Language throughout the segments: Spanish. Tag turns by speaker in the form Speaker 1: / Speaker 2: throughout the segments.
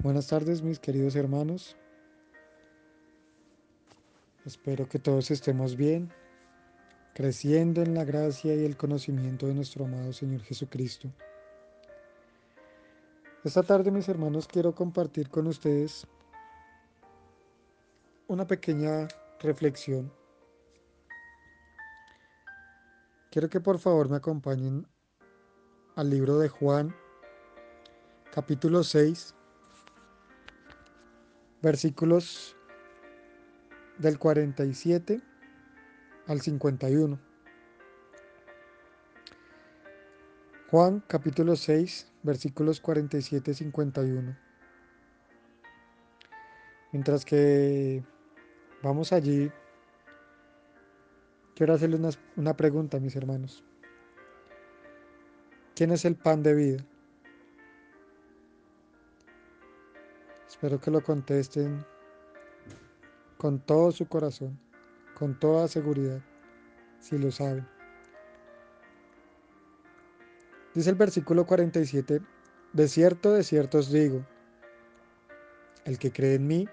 Speaker 1: Buenas tardes mis queridos hermanos. Espero que todos estemos bien, creciendo en la gracia y el conocimiento de nuestro amado Señor Jesucristo. Esta tarde mis hermanos quiero compartir con ustedes una pequeña reflexión. Quiero que por favor me acompañen al libro de Juan, capítulo 6, versículos del 47 al 51. Juan capítulo 6 versículos 47 y 51. Mientras que vamos allí, quiero hacerle una, una pregunta mis hermanos. ¿Quién es el pan de vida? Espero que lo contesten con todo su corazón, con toda seguridad, si lo saben. Dice el versículo 47, de cierto, de cierto os digo, el que cree en mí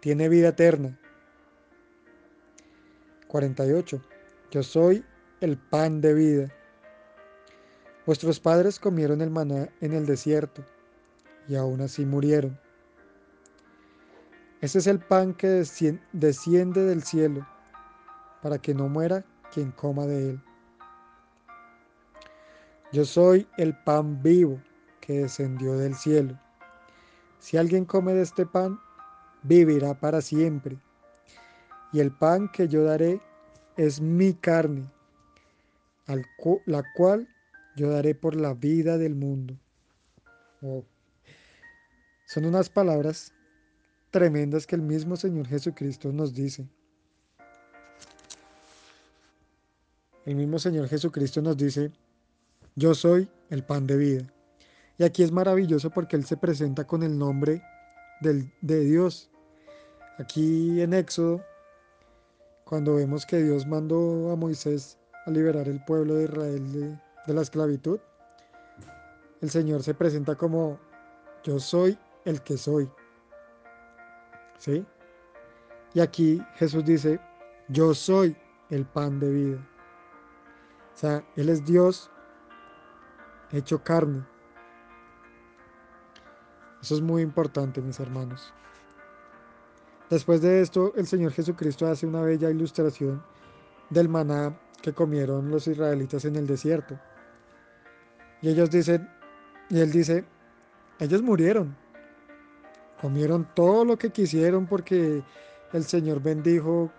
Speaker 1: tiene vida eterna. 48. Yo soy el pan de vida. Vuestros padres comieron el maná en el desierto y aún así murieron. Ese es el pan que desciende del cielo, para que no muera quien coma de él. Yo soy el pan vivo que descendió del cielo. Si alguien come de este pan, vivirá para siempre. Y el pan que yo daré es mi carne, la cual yo daré por la vida del mundo. Oh. Son unas palabras tremendas que el mismo Señor Jesucristo nos dice. El mismo Señor Jesucristo nos dice, yo soy el pan de vida. Y aquí es maravilloso porque Él se presenta con el nombre de Dios. Aquí en Éxodo, cuando vemos que Dios mandó a Moisés a liberar el pueblo de Israel de, de la esclavitud, el Señor se presenta como yo soy el que soy. ¿Sí? Y aquí Jesús dice, yo soy el pan de vida. O sea, Él es Dios hecho carne. Eso es muy importante, mis hermanos. Después de esto, el Señor Jesucristo hace una bella ilustración del maná que comieron los israelitas en el desierto. Y ellos dicen, y él dice, ellos murieron, Comieron todo lo que quisieron porque el Señor bendijo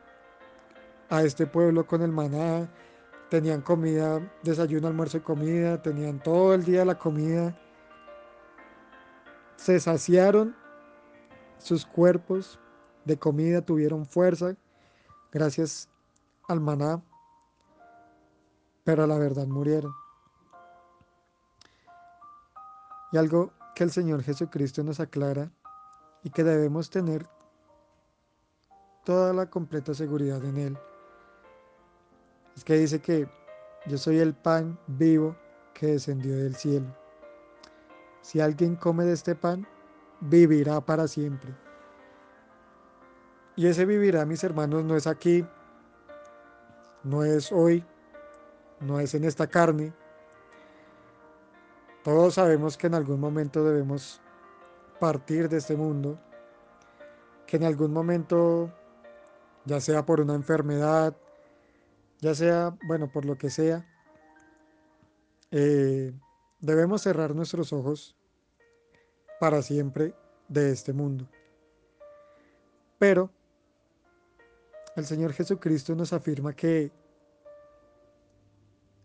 Speaker 1: a este pueblo con el maná. Tenían comida, desayuno, almuerzo y comida. Tenían todo el día la comida. Se saciaron sus cuerpos de comida, tuvieron fuerza gracias al maná. Pero a la verdad murieron. Y algo que el Señor Jesucristo nos aclara y que debemos tener toda la completa seguridad en Él. Es que dice que yo soy el pan vivo que descendió del cielo. Si alguien come de este pan, vivirá para siempre. Y ese vivirá, mis hermanos, no es aquí, no es hoy, no es en esta carne. Todos sabemos que en algún momento debemos partir de este mundo, que en algún momento, ya sea por una enfermedad, ya sea, bueno, por lo que sea, eh, debemos cerrar nuestros ojos para siempre de este mundo. Pero el Señor Jesucristo nos afirma que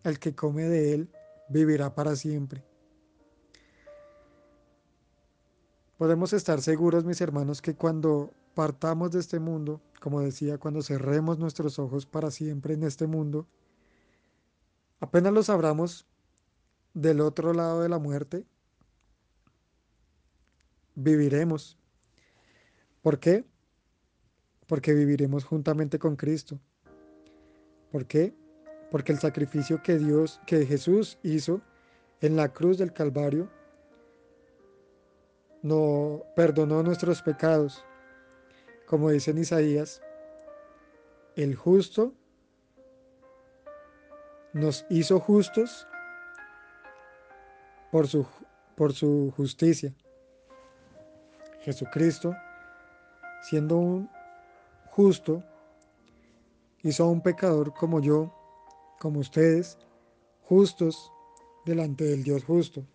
Speaker 1: el que come de Él vivirá para siempre. Podemos estar seguros, mis hermanos, que cuando partamos de este mundo, como decía, cuando cerremos nuestros ojos para siempre en este mundo, apenas los abramos del otro lado de la muerte, viviremos. ¿Por qué? Porque viviremos juntamente con Cristo. ¿Por qué? Porque el sacrificio que Dios, que Jesús hizo en la cruz del Calvario, no perdonó nuestros pecados. Como dice en Isaías, el justo nos hizo justos por su, por su justicia. Jesucristo, siendo un justo, hizo a un pecador como yo, como ustedes, justos delante del Dios justo,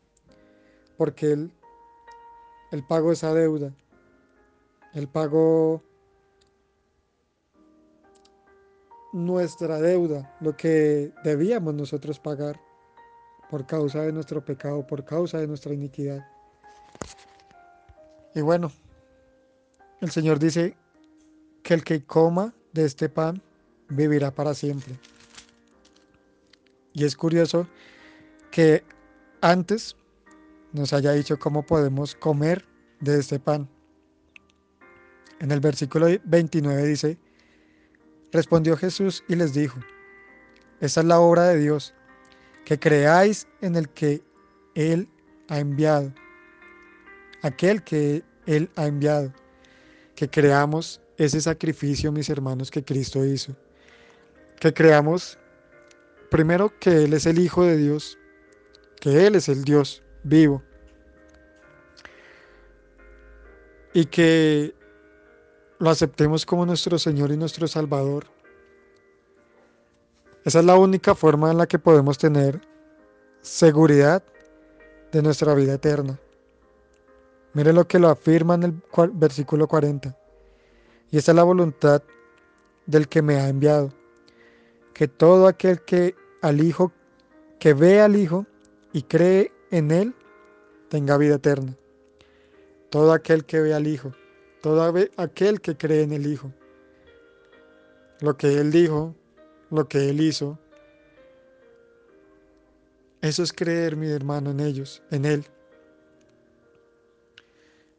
Speaker 1: porque Él, Él pagó esa deuda, Él pagó nuestra deuda, lo que debíamos nosotros pagar por causa de nuestro pecado, por causa de nuestra iniquidad. Y bueno, el Señor dice que el que coma de este pan vivirá para siempre. Y es curioso que antes nos haya dicho cómo podemos comer de este pan. En el versículo 29 dice, respondió Jesús y les dijo, esta es la obra de Dios, que creáis en el que Él ha enviado, aquel que Él ha enviado, que creamos ese sacrificio, mis hermanos, que Cristo hizo, que creamos primero que Él es el Hijo de Dios, que Él es el Dios vivo, y que lo aceptemos como nuestro Señor y nuestro Salvador. Esa es la única forma en la que podemos tener seguridad de nuestra vida eterna. Mire lo que lo afirma en el versículo 40. Y esta es la voluntad del que me ha enviado, que todo aquel que al Hijo, que ve al Hijo y cree en Él, tenga vida eterna. Todo aquel que ve al Hijo todo aquel que cree en el Hijo. Lo que Él dijo, lo que Él hizo, eso es creer, mi hermano, en ellos, en Él.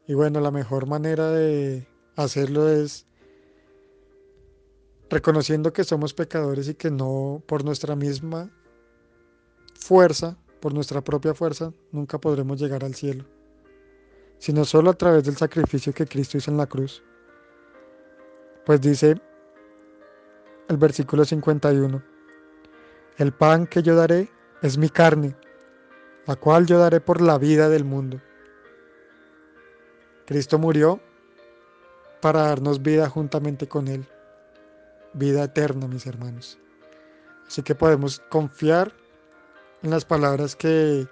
Speaker 1: Y bueno, la mejor manera de hacerlo es reconociendo que somos pecadores y que no por nuestra misma fuerza, por nuestra propia fuerza, nunca podremos llegar al cielo sino solo a través del sacrificio que Cristo hizo en la cruz. Pues dice el versículo 51, el pan que yo daré es mi carne, la cual yo daré por la vida del mundo. Cristo murió para darnos vida juntamente con Él, vida eterna, mis hermanos. Así que podemos confiar en las palabras que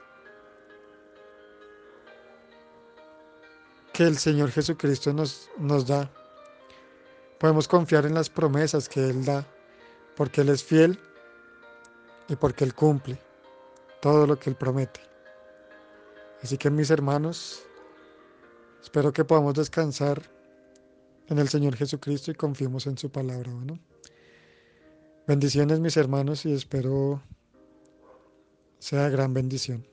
Speaker 1: que el Señor Jesucristo nos, nos da. Podemos confiar en las promesas que Él da, porque Él es fiel y porque Él cumple todo lo que Él promete. Así que mis hermanos, espero que podamos descansar en el Señor Jesucristo y confiemos en su palabra. Bendiciones mis hermanos y espero sea gran bendición.